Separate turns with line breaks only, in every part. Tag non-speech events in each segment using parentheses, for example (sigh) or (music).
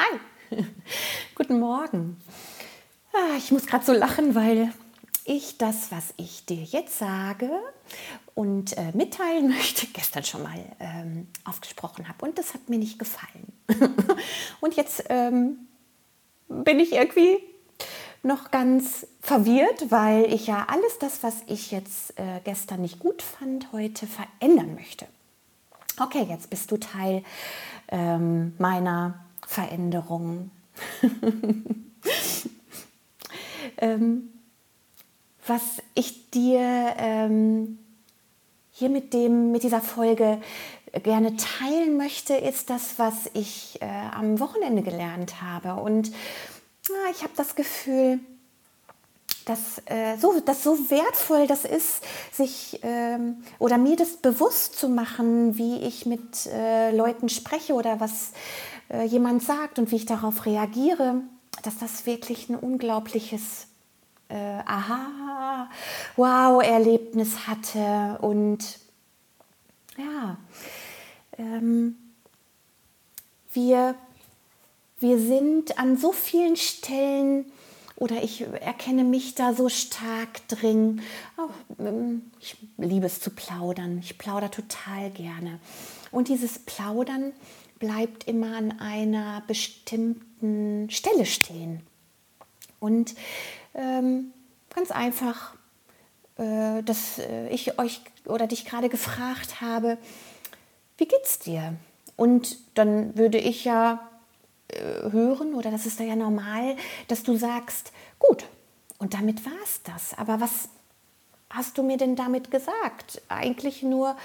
Hi, (laughs) guten Morgen. Ah, ich muss gerade so lachen, weil ich das, was ich dir jetzt sage und äh, mitteilen (laughs) möchte, gestern schon mal ähm, aufgesprochen habe. Und das hat mir nicht gefallen. (laughs) und jetzt ähm, bin ich irgendwie noch ganz verwirrt, weil ich ja alles das, was ich jetzt äh, gestern nicht gut fand, heute verändern möchte. Okay, jetzt bist du Teil ähm, meiner Veränderung. (laughs) ähm, was ich dir ähm, hier mit, dem, mit dieser Folge gerne teilen möchte, ist das, was ich äh, am Wochenende gelernt habe. Und na, ich habe das Gefühl, dass, äh, so, dass so wertvoll das ist, sich ähm, oder mir das bewusst zu machen, wie ich mit äh, Leuten spreche oder was äh, jemand sagt und wie ich darauf reagiere, dass das wirklich ein unglaubliches äh, Aha, Wow-Erlebnis hatte. Und ja, ähm, wir, wir sind an so vielen Stellen oder ich erkenne mich da so stark drin. Oh, ich liebe es zu plaudern. Ich plaudere total gerne. Und dieses Plaudern bleibt immer an einer bestimmten Stelle stehen. Und ähm, ganz einfach, äh, dass äh, ich euch oder dich gerade gefragt habe, wie geht's dir? Und dann würde ich ja äh, hören, oder das ist ja normal, dass du sagst, gut, und damit war es das. Aber was hast du mir denn damit gesagt? Eigentlich nur,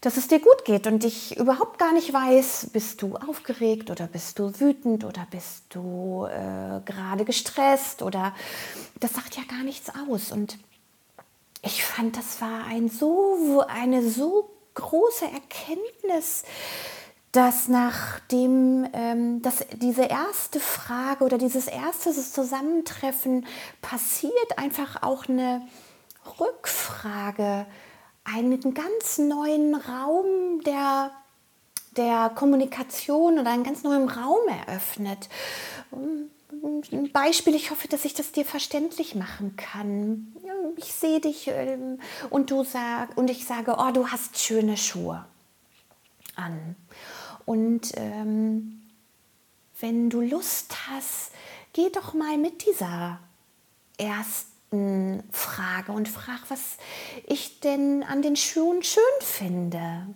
dass es dir gut geht und ich überhaupt gar nicht weiß, bist du aufgeregt oder bist du wütend oder bist du äh, gerade gestresst oder das sagt ja gar nichts aus. Und ich fand, das war ein so, eine so große Erkenntnis, dass nachdem ähm, dass diese erste Frage oder dieses erste Zusammentreffen passiert, einfach auch eine Rückfrage einen ganz neuen Raum der, der Kommunikation oder einen ganz neuen Raum eröffnet. Ein Beispiel, ich hoffe, dass ich das dir verständlich machen kann. Ich sehe dich ähm, und du sag, und ich sage, oh, du hast schöne Schuhe an. Und ähm, wenn du Lust hast, geh doch mal mit dieser ersten frage und frage, was ich denn an den Schuhen schön finde.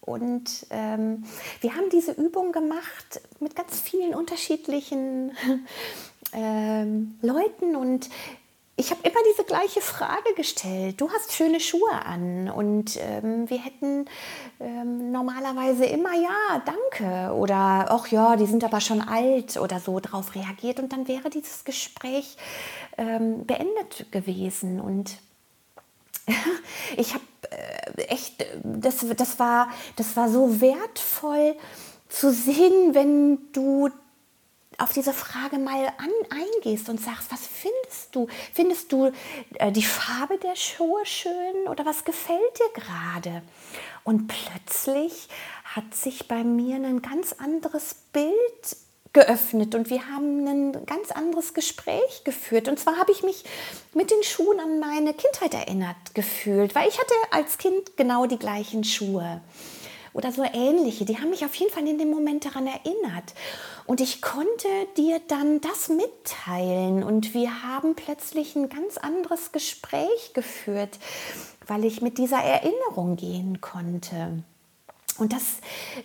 Und ähm, wir haben diese Übung gemacht mit ganz vielen unterschiedlichen (laughs) ähm, Leuten und ich habe immer diese gleiche Frage gestellt. Du hast schöne Schuhe an und ähm, wir hätten ähm, normalerweise immer ja, danke. Oder auch ja, die sind aber schon alt oder so drauf reagiert. Und dann wäre dieses Gespräch ähm, beendet gewesen. Und (laughs) ich habe äh, echt, das, das, war, das war so wertvoll zu sehen, wenn du auf diese Frage mal an, eingehst und sagst, was findest du? Findest du äh, die Farbe der Schuhe schön oder was gefällt dir gerade? Und plötzlich hat sich bei mir ein ganz anderes Bild geöffnet und wir haben ein ganz anderes Gespräch geführt. Und zwar habe ich mich mit den Schuhen an meine Kindheit erinnert gefühlt, weil ich hatte als Kind genau die gleichen Schuhe oder so ähnliche. Die haben mich auf jeden Fall in dem Moment daran erinnert. Und ich konnte dir dann das mitteilen und wir haben plötzlich ein ganz anderes Gespräch geführt, weil ich mit dieser Erinnerung gehen konnte. Und das,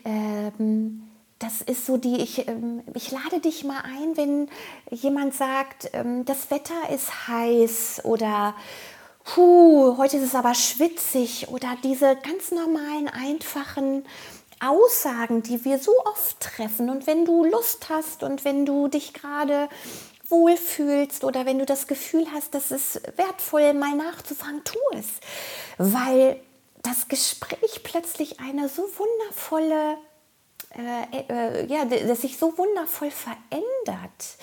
ähm, das ist so die, ich, ähm, ich lade dich mal ein, wenn jemand sagt, ähm, das Wetter ist heiß oder puh, heute ist es aber schwitzig oder diese ganz normalen, einfachen Aussagen, die wir so oft treffen. Und wenn du Lust hast und wenn du dich gerade wohlfühlst oder wenn du das Gefühl hast, dass es wertvoll, mal nachzufragen, tu es. Weil das Gespräch plötzlich eine so wundervolle äh, äh, ja, das sich so wundervoll verändert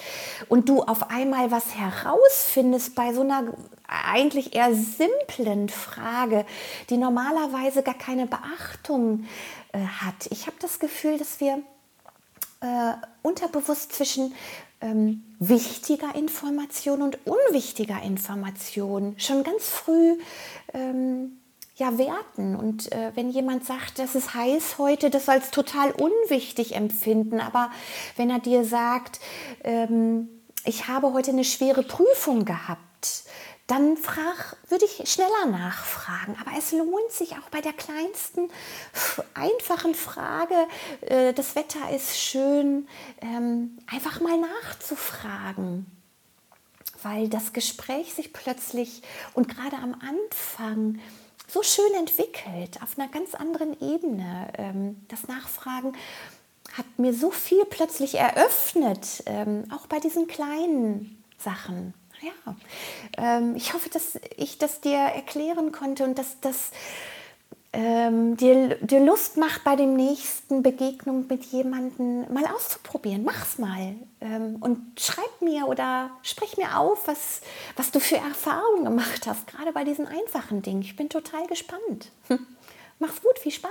und du auf einmal was herausfindest bei so einer eigentlich eher simplen Frage, die normalerweise gar keine Beachtung äh, hat. Ich habe das Gefühl, dass wir äh, unterbewusst zwischen ähm, wichtiger Information und unwichtiger Information schon ganz früh ähm, ja, werten. Und äh, wenn jemand sagt, das ist heiß heute, das als total unwichtig empfinden. Aber wenn er dir sagt, ähm, ich habe heute eine schwere Prüfung gehabt, dann frag, würde ich schneller nachfragen. Aber es lohnt sich auch bei der kleinsten, einfachen Frage, äh, das Wetter ist schön, ähm, einfach mal nachzufragen. Weil das Gespräch sich plötzlich und gerade am Anfang so schön entwickelt, auf einer ganz anderen Ebene. Ähm, das Nachfragen hat mir so viel plötzlich eröffnet, ähm, auch bei diesen kleinen Sachen ja, ähm, ich hoffe, dass ich das dir erklären konnte und dass das ähm, dir, dir Lust macht, bei dem nächsten Begegnung mit jemandem mal auszuprobieren. Mach's mal ähm, und schreib mir oder sprich mir auf, was, was du für Erfahrungen gemacht hast, gerade bei diesen einfachen Dingen. Ich bin total gespannt. (laughs) Mach's gut, viel Spaß.